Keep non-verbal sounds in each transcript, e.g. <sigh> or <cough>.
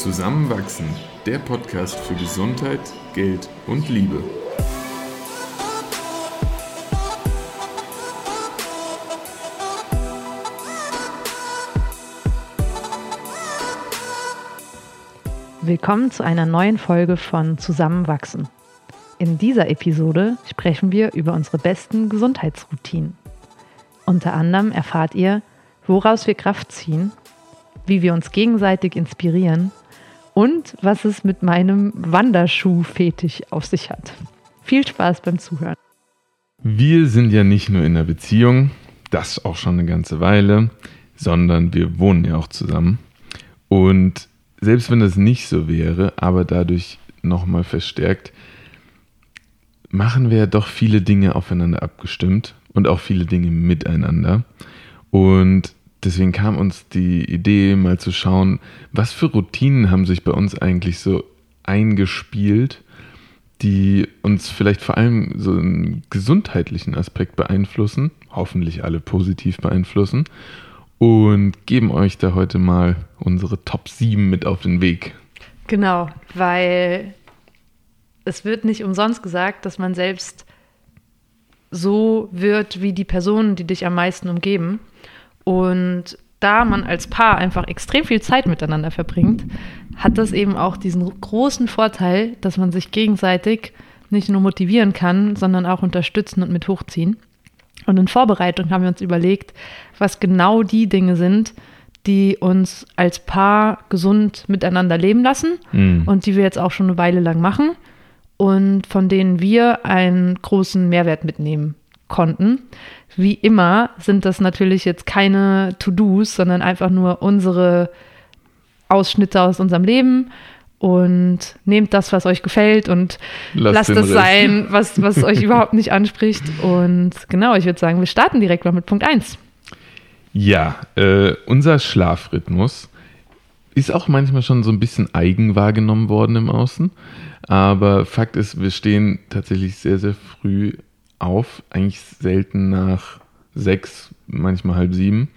Zusammenwachsen, der Podcast für Gesundheit, Geld und Liebe. Willkommen zu einer neuen Folge von Zusammenwachsen. In dieser Episode sprechen wir über unsere besten Gesundheitsroutinen. Unter anderem erfahrt ihr, woraus wir Kraft ziehen, wie wir uns gegenseitig inspirieren und was es mit meinem Wanderschuh-Fetisch auf sich hat. Viel Spaß beim Zuhören. Wir sind ja nicht nur in einer Beziehung, das auch schon eine ganze Weile, sondern wir wohnen ja auch zusammen. Und selbst wenn das nicht so wäre, aber dadurch nochmal verstärkt, machen wir ja doch viele Dinge aufeinander abgestimmt und auch viele Dinge miteinander. Und deswegen kam uns die Idee, mal zu schauen, was für Routinen haben sich bei uns eigentlich so eingespielt, die uns vielleicht vor allem so einen gesundheitlichen Aspekt beeinflussen, hoffentlich alle positiv beeinflussen, und geben euch da heute mal unsere Top 7 mit auf den Weg. Genau, weil es wird nicht umsonst gesagt, dass man selbst so wird wie die Personen, die dich am meisten umgeben. Und da man als Paar einfach extrem viel Zeit miteinander verbringt, hat das eben auch diesen großen Vorteil, dass man sich gegenseitig nicht nur motivieren kann, sondern auch unterstützen und mit hochziehen. Und in Vorbereitung haben wir uns überlegt, was genau die Dinge sind, die uns als Paar gesund miteinander leben lassen mhm. und die wir jetzt auch schon eine Weile lang machen und von denen wir einen großen Mehrwert mitnehmen konnten. Wie immer sind das natürlich jetzt keine To-Dos, sondern einfach nur unsere Ausschnitte aus unserem Leben und nehmt das, was euch gefällt und lasst, lasst es sein, <laughs> was, was euch überhaupt nicht anspricht. Und genau, ich würde sagen, wir starten direkt mal mit Punkt 1. Ja, äh, unser Schlafrhythmus ist auch manchmal schon so ein bisschen eigen wahrgenommen worden im Außen. Aber Fakt ist, wir stehen tatsächlich sehr, sehr früh auf, eigentlich selten nach sechs, manchmal halb sieben,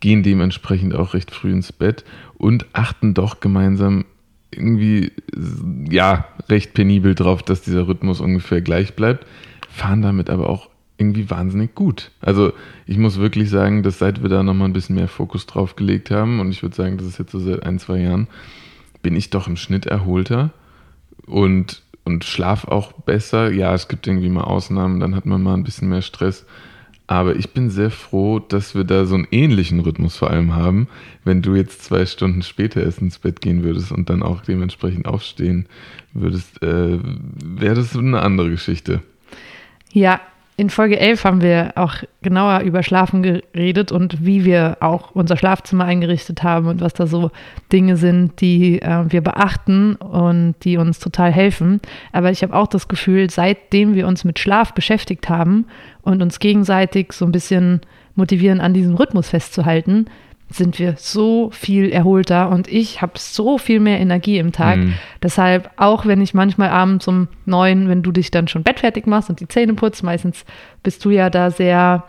gehen dementsprechend auch recht früh ins Bett und achten doch gemeinsam irgendwie, ja, recht penibel drauf, dass dieser Rhythmus ungefähr gleich bleibt, fahren damit aber auch irgendwie wahnsinnig gut. Also ich muss wirklich sagen, dass seit wir da nochmal ein bisschen mehr Fokus drauf gelegt haben, und ich würde sagen, das ist jetzt so seit ein, zwei Jahren, bin ich doch im Schnitt erholter und und schlaf auch besser. Ja, es gibt irgendwie mal Ausnahmen, dann hat man mal ein bisschen mehr Stress. Aber ich bin sehr froh, dass wir da so einen ähnlichen Rhythmus vor allem haben. Wenn du jetzt zwei Stunden später erst ins Bett gehen würdest und dann auch dementsprechend aufstehen würdest, äh, wäre das eine andere Geschichte. Ja, in Folge 11 haben wir auch genauer über Schlafen geredet und wie wir auch unser Schlafzimmer eingerichtet haben und was da so Dinge sind, die äh, wir beachten und die uns total helfen. Aber ich habe auch das Gefühl, seitdem wir uns mit Schlaf beschäftigt haben und uns gegenseitig so ein bisschen motivieren, an diesem Rhythmus festzuhalten, sind wir so viel erholter und ich habe so viel mehr Energie im Tag. Mhm. Deshalb, auch wenn ich manchmal abends um neun, wenn du dich dann schon bettfertig machst und die Zähne putzt, meistens bist du ja da sehr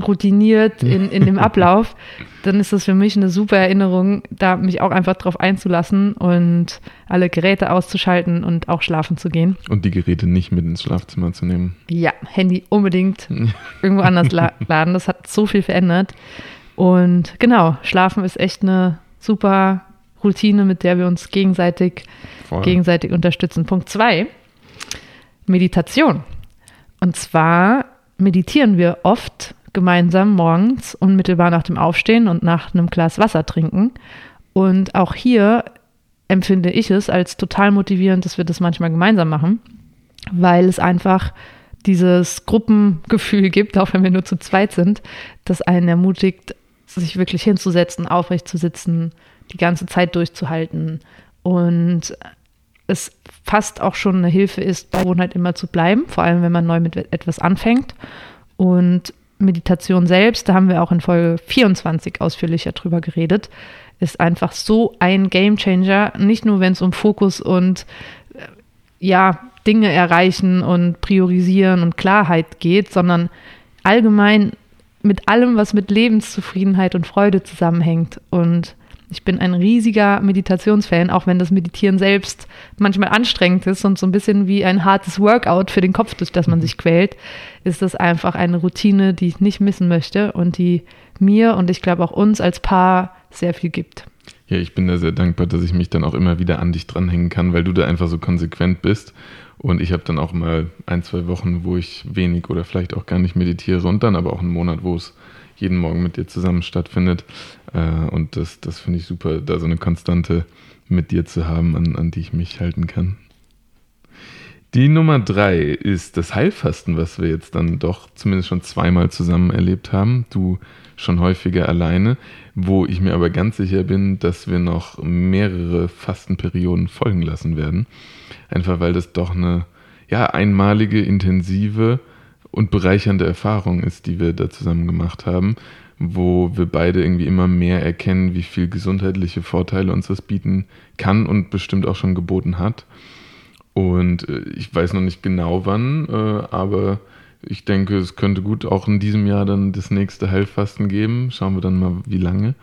routiniert in, in dem <laughs> Ablauf, dann ist das für mich eine super Erinnerung, da mich auch einfach drauf einzulassen und alle Geräte auszuschalten und auch schlafen zu gehen. Und die Geräte nicht mit ins Schlafzimmer zu nehmen. Ja, Handy unbedingt <laughs> irgendwo anders laden. Das hat so viel verändert. Und genau, Schlafen ist echt eine super Routine, mit der wir uns gegenseitig, gegenseitig unterstützen. Punkt zwei, Meditation. Und zwar meditieren wir oft gemeinsam morgens, unmittelbar nach dem Aufstehen und nach einem Glas Wasser trinken. Und auch hier empfinde ich es als total motivierend, dass wir das manchmal gemeinsam machen, weil es einfach dieses Gruppengefühl gibt, <laughs> auch wenn wir nur zu zweit sind, das einen ermutigt, sich wirklich hinzusetzen, aufrecht zu sitzen, die ganze Zeit durchzuhalten und es fast auch schon eine Hilfe ist, bei Gewohnheit immer zu bleiben, vor allem wenn man neu mit etwas anfängt. Und Meditation selbst, da haben wir auch in Folge 24 ausführlicher drüber geredet, ist einfach so ein Game Changer, nicht nur wenn es um Fokus und äh, ja, Dinge erreichen und priorisieren und Klarheit geht, sondern allgemein mit allem, was mit Lebenszufriedenheit und Freude zusammenhängt. Und Ich bin ein riesiger Meditationsfan, auch wenn das Meditieren selbst manchmal anstrengend ist und so ein bisschen wie ein hartes Workout für den Kopf, durch das man sich quält, ist das einfach eine Routine, die ich nicht missen möchte und die mir und ich glaube auch uns als Paar sehr viel gibt. Ja, ich bin da sehr dankbar, dass ich mich dann auch immer wieder an dich dranhängen kann, weil du da einfach so konsequent bist. Und ich habe dann auch mal ein, zwei Wochen, wo ich wenig oder vielleicht auch gar nicht meditiere und dann aber auch einen Monat, wo es jeden Morgen mit dir zusammen stattfindet. Äh, und das, das finde ich super, da so eine Konstante mit dir zu haben, an, an die ich mich halten kann. Die Nummer drei ist das Heilfasten, was wir jetzt dann doch zumindest schon zweimal zusammen erlebt haben. Du schon häufiger alleine, wo ich mir aber ganz sicher bin, dass wir noch mehrere Fastenperioden folgen lassen werden. Einfach weil das doch eine ja, einmalige, intensive und bereichernde Erfahrung ist, die wir da zusammen gemacht haben, wo wir beide irgendwie immer mehr erkennen, wie viel gesundheitliche Vorteile uns das bieten kann und bestimmt auch schon geboten hat. Und äh, ich weiß noch nicht genau wann, äh, aber ich denke, es könnte gut auch in diesem Jahr dann das nächste Heilfasten geben. Schauen wir dann mal, wie lange.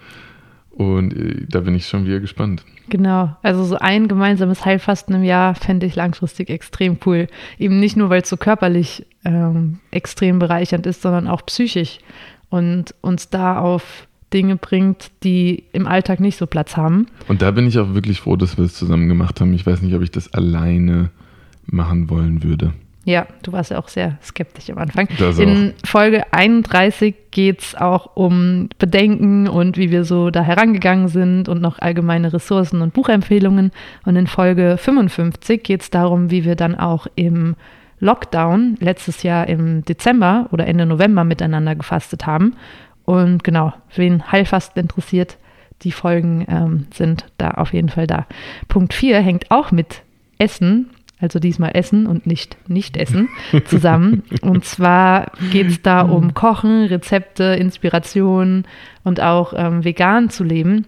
Und äh, da bin ich schon wieder gespannt. Genau, also so ein gemeinsames Heilfasten im Jahr fände ich langfristig extrem cool. Eben nicht nur, weil es so körperlich ähm, extrem bereichernd ist, sondern auch psychisch und uns da auf Dinge bringt, die im Alltag nicht so Platz haben. Und da bin ich auch wirklich froh, dass wir es zusammen gemacht haben. Ich weiß nicht, ob ich das alleine machen wollen würde. Ja, du warst ja auch sehr skeptisch am Anfang. Das In auch. Folge 31 geht es auch um Bedenken und wie wir so da herangegangen sind und noch allgemeine Ressourcen und Buchempfehlungen. Und in Folge 55 geht es darum, wie wir dann auch im Lockdown letztes Jahr im Dezember oder Ende November miteinander gefastet haben. Und genau, wen Heilfasten interessiert, die Folgen ähm, sind da auf jeden Fall da. Punkt 4 hängt auch mit Essen also diesmal Essen und nicht Nicht-Essen, <laughs> zusammen. und zwar geht es da um Kochen, Rezepte, Inspiration und auch ähm, vegan zu leben.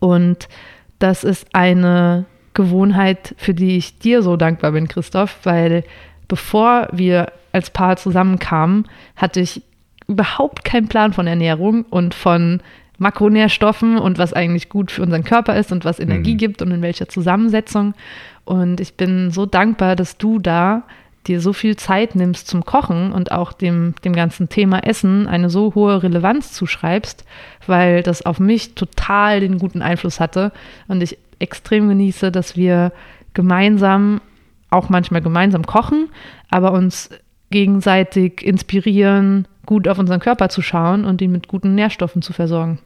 Und das ist eine Gewohnheit, für die ich dir so dankbar bin, Christoph, weil bevor wir als Paar zusammenkamen, hatte ich überhaupt keinen Plan von Ernährung und von Makronährstoffen und was eigentlich gut für unseren Körper ist und was Energie mhm. gibt und in welcher Zusammensetzung. Und ich bin so dankbar, dass du da dir so viel Zeit nimmst zum Kochen und auch dem, dem ganzen Thema Essen eine so hohe Relevanz zuschreibst, weil das auf mich total den guten Einfluss hatte und ich extrem genieße, dass wir gemeinsam, auch manchmal gemeinsam kochen, aber uns gegenseitig inspirieren, gut auf unseren Körper zu schauen und ihn mit guten Nährstoffen zu versorgen.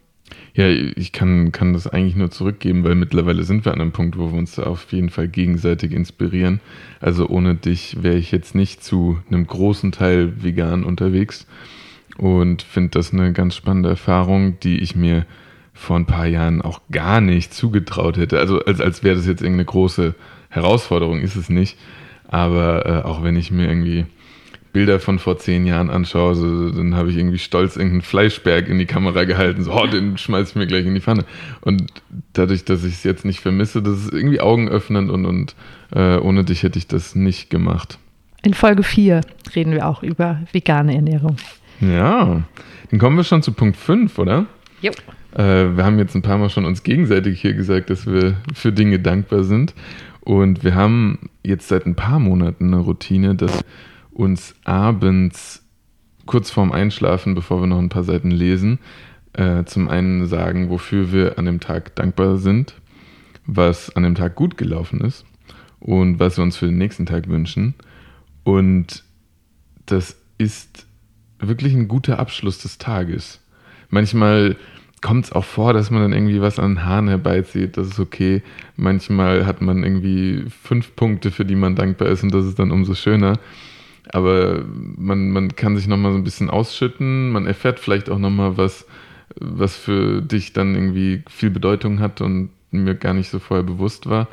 Ja, ich kann, kann das eigentlich nur zurückgeben, weil mittlerweile sind wir an einem Punkt, wo wir uns auf jeden Fall gegenseitig inspirieren. Also ohne dich wäre ich jetzt nicht zu einem großen Teil vegan unterwegs und finde das eine ganz spannende Erfahrung, die ich mir vor ein paar Jahren auch gar nicht zugetraut hätte. Also als, als wäre das jetzt irgendeine große Herausforderung, ist es nicht. Aber äh, auch wenn ich mir irgendwie Bilder von vor zehn Jahren anschaue, so, dann habe ich irgendwie stolz irgendeinen Fleischberg in die Kamera gehalten. So, oh, den schmeiße ich mir gleich in die Pfanne. Und dadurch, dass ich es jetzt nicht vermisse, das ist irgendwie augenöffnend und, und äh, ohne dich hätte ich das nicht gemacht. In Folge 4 reden wir auch über vegane Ernährung. Ja, dann kommen wir schon zu Punkt 5, oder? Jo. Äh, wir haben jetzt ein paar Mal schon uns gegenseitig hier gesagt, dass wir für Dinge dankbar sind. Und wir haben jetzt seit ein paar Monaten eine Routine, dass uns abends kurz vorm Einschlafen, bevor wir noch ein paar Seiten lesen, äh, zum einen sagen, wofür wir an dem Tag dankbar sind, was an dem Tag gut gelaufen ist und was wir uns für den nächsten Tag wünschen. Und das ist wirklich ein guter Abschluss des Tages. Manchmal kommt es auch vor, dass man dann irgendwie was an den Haaren herbeizieht. Das ist okay. Manchmal hat man irgendwie fünf Punkte, für die man dankbar ist und das ist dann umso schöner. Aber man, man kann sich nochmal so ein bisschen ausschütten, man erfährt vielleicht auch nochmal was, was für dich dann irgendwie viel Bedeutung hat und mir gar nicht so vorher bewusst war.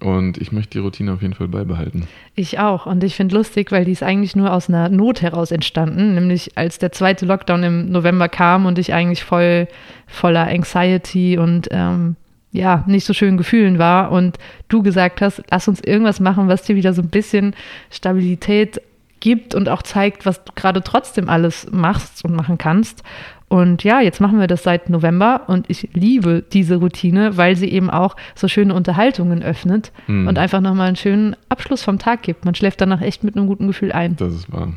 Und ich möchte die Routine auf jeden Fall beibehalten. Ich auch. Und ich finde lustig, weil die ist eigentlich nur aus einer Not heraus entstanden. Nämlich als der zweite Lockdown im November kam und ich eigentlich voll voller Anxiety und ähm, ja, nicht so schön Gefühlen war. Und du gesagt hast, lass uns irgendwas machen, was dir wieder so ein bisschen Stabilität gibt und auch zeigt, was du gerade trotzdem alles machst und machen kannst. Und ja, jetzt machen wir das seit November und ich liebe diese Routine, weil sie eben auch so schöne Unterhaltungen öffnet mhm. und einfach nochmal einen schönen Abschluss vom Tag gibt. Man schläft danach echt mit einem guten Gefühl ein. Das ist wahr.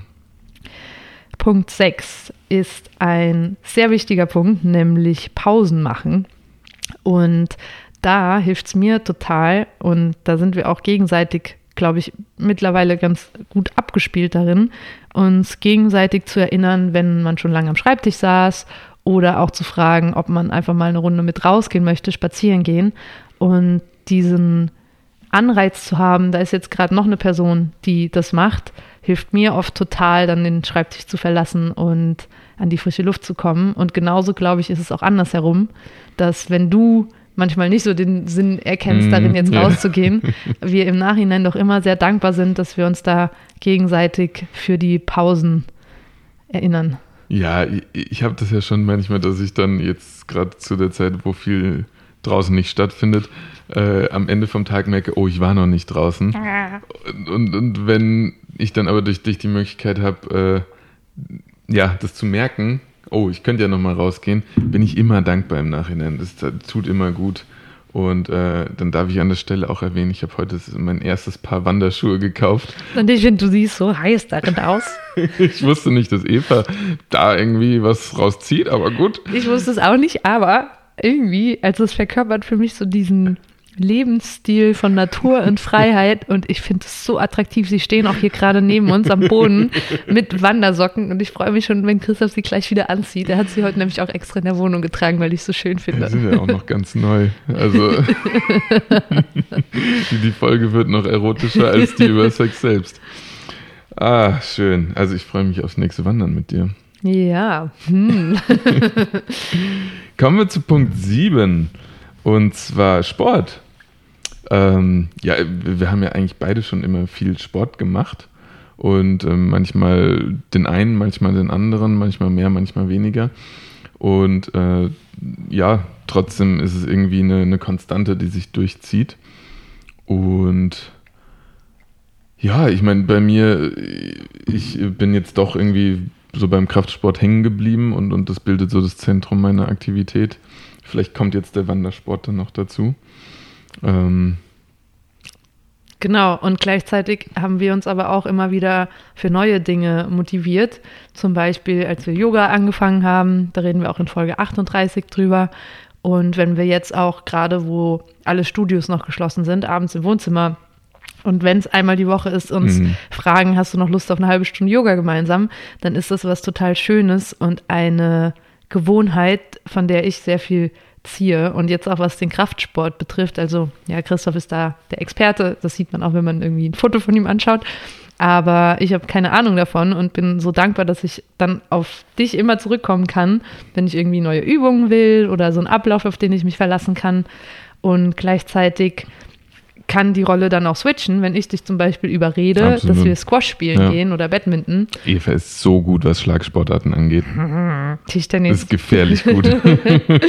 Punkt 6 ist ein sehr wichtiger Punkt, nämlich Pausen machen. Und da hilft es mir total und da sind wir auch gegenseitig, glaube ich, mittlerweile ganz gut abgespielt darin, uns gegenseitig zu erinnern, wenn man schon lange am Schreibtisch saß oder auch zu fragen, ob man einfach mal eine Runde mit rausgehen möchte, spazieren gehen und diesen Anreiz zu haben, da ist jetzt gerade noch eine Person, die das macht, hilft mir oft total, dann den Schreibtisch zu verlassen und an die frische Luft zu kommen. Und genauso, glaube ich, ist es auch andersherum, dass wenn du manchmal nicht so den Sinn erkennst, mm, darin jetzt rauszugehen, <laughs> wir im Nachhinein doch immer sehr dankbar sind, dass wir uns da gegenseitig für die Pausen erinnern. Ja, ich, ich habe das ja schon manchmal, dass ich dann jetzt gerade zu der Zeit, wo viel draußen nicht stattfindet, äh, am Ende vom Tag merke, oh, ich war noch nicht draußen. Und, und wenn ich dann aber durch dich die Möglichkeit habe, äh, ja, das zu merken, oh, ich könnte ja noch mal rausgehen, bin ich immer dankbar im Nachhinein. Das, das tut immer gut. Und äh, dann darf ich an der Stelle auch erwähnen, ich habe heute mein erstes Paar Wanderschuhe gekauft. Und ich finde, du siehst so heiß darin aus. <laughs> ich wusste nicht, dass Eva da irgendwie was rauszieht, aber gut. Ich wusste es auch nicht, aber irgendwie, also es verkörpert für mich so diesen Lebensstil von Natur und <laughs> Freiheit und ich finde es so attraktiv. Sie stehen auch hier gerade neben uns am Boden <laughs> mit Wandersocken und ich freue mich schon, wenn Christoph sie gleich wieder anzieht. Er hat sie heute nämlich auch extra in der Wohnung getragen, weil ich es so schön finde. Die sind ja auch noch ganz neu. Also <laughs> die, Folge wird noch erotischer als die über Sex selbst. Ah, schön. Also ich freue mich aufs nächste Wandern mit dir. Ja. Hm. Kommen wir zu Punkt 7. Und zwar Sport. Ähm, ja, wir haben ja eigentlich beide schon immer viel Sport gemacht. Und äh, manchmal den einen, manchmal den anderen, manchmal mehr, manchmal weniger. Und äh, ja, trotzdem ist es irgendwie eine, eine Konstante, die sich durchzieht. Und ja, ich meine, bei mir, ich bin jetzt doch irgendwie so beim Kraftsport hängen geblieben und, und das bildet so das Zentrum meiner Aktivität. Vielleicht kommt jetzt der Wandersport dann noch dazu. Ähm, Genau, und gleichzeitig haben wir uns aber auch immer wieder für neue Dinge motiviert. Zum Beispiel, als wir Yoga angefangen haben, da reden wir auch in Folge 38 drüber. Und wenn wir jetzt auch gerade, wo alle Studios noch geschlossen sind, abends im Wohnzimmer und wenn es einmal die Woche ist, uns mhm. fragen, hast du noch Lust auf eine halbe Stunde Yoga gemeinsam, dann ist das was total Schönes und eine Gewohnheit, von der ich sehr viel ziehe. Und jetzt auch was den Kraftsport betrifft, also ja, Christoph ist da der Experte, das sieht man auch, wenn man irgendwie ein Foto von ihm anschaut. Aber ich habe keine Ahnung davon und bin so dankbar, dass ich dann auf dich immer zurückkommen kann, wenn ich irgendwie neue Übungen will oder so einen Ablauf, auf den ich mich verlassen kann. Und gleichzeitig kann die Rolle dann auch switchen, wenn ich dich zum Beispiel überrede, Absolut. dass wir Squash spielen ja. gehen oder Badminton. Eva ist so gut, was Schlagsportarten angeht. <laughs> Tischtennis. Das ist gefährlich gut. <laughs>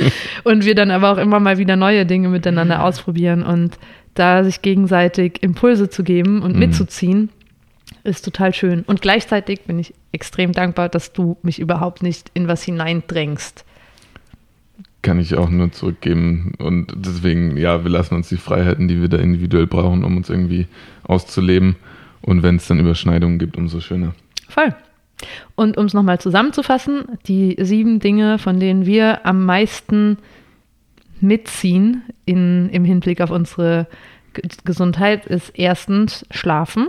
<laughs> und wir dann aber auch immer mal wieder neue Dinge miteinander ausprobieren und da sich gegenseitig Impulse zu geben und mhm. mitzuziehen, ist total schön. Und gleichzeitig bin ich extrem dankbar, dass du mich überhaupt nicht in was hineindrängst kann ich auch nur zurückgeben. Und deswegen, ja, wir lassen uns die Freiheiten, die wir da individuell brauchen, um uns irgendwie auszuleben. Und wenn es dann Überschneidungen gibt, umso schöner. Voll. Und um es nochmal zusammenzufassen, die sieben Dinge, von denen wir am meisten mitziehen in, im Hinblick auf unsere Gesundheit, ist erstens Schlafen.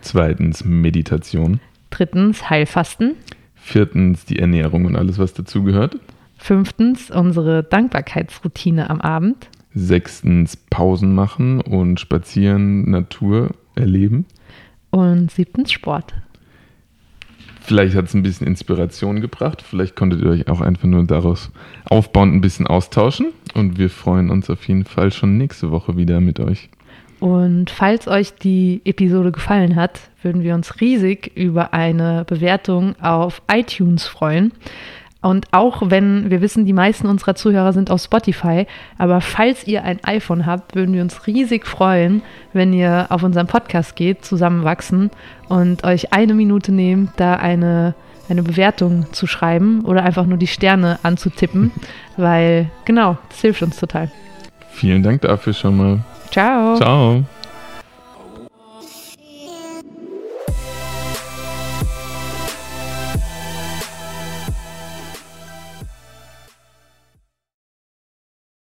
Zweitens Meditation. Drittens Heilfasten. Viertens die Ernährung und alles, was dazugehört. Fünftens unsere Dankbarkeitsroutine am Abend. Sechstens Pausen machen und spazieren, Natur erleben. Und siebtens Sport. Vielleicht hat es ein bisschen Inspiration gebracht. Vielleicht konntet ihr euch auch einfach nur daraus aufbauend ein bisschen austauschen. Und wir freuen uns auf jeden Fall schon nächste Woche wieder mit euch. Und falls euch die Episode gefallen hat, würden wir uns riesig über eine Bewertung auf iTunes freuen. Und auch wenn wir wissen, die meisten unserer Zuhörer sind auf Spotify, aber falls ihr ein iPhone habt, würden wir uns riesig freuen, wenn ihr auf unseren Podcast geht, zusammenwachsen und euch eine Minute nehmt, da eine, eine Bewertung zu schreiben oder einfach nur die Sterne anzutippen, <laughs> weil genau, das hilft uns total. Vielen Dank dafür schon mal. Ciao. Ciao.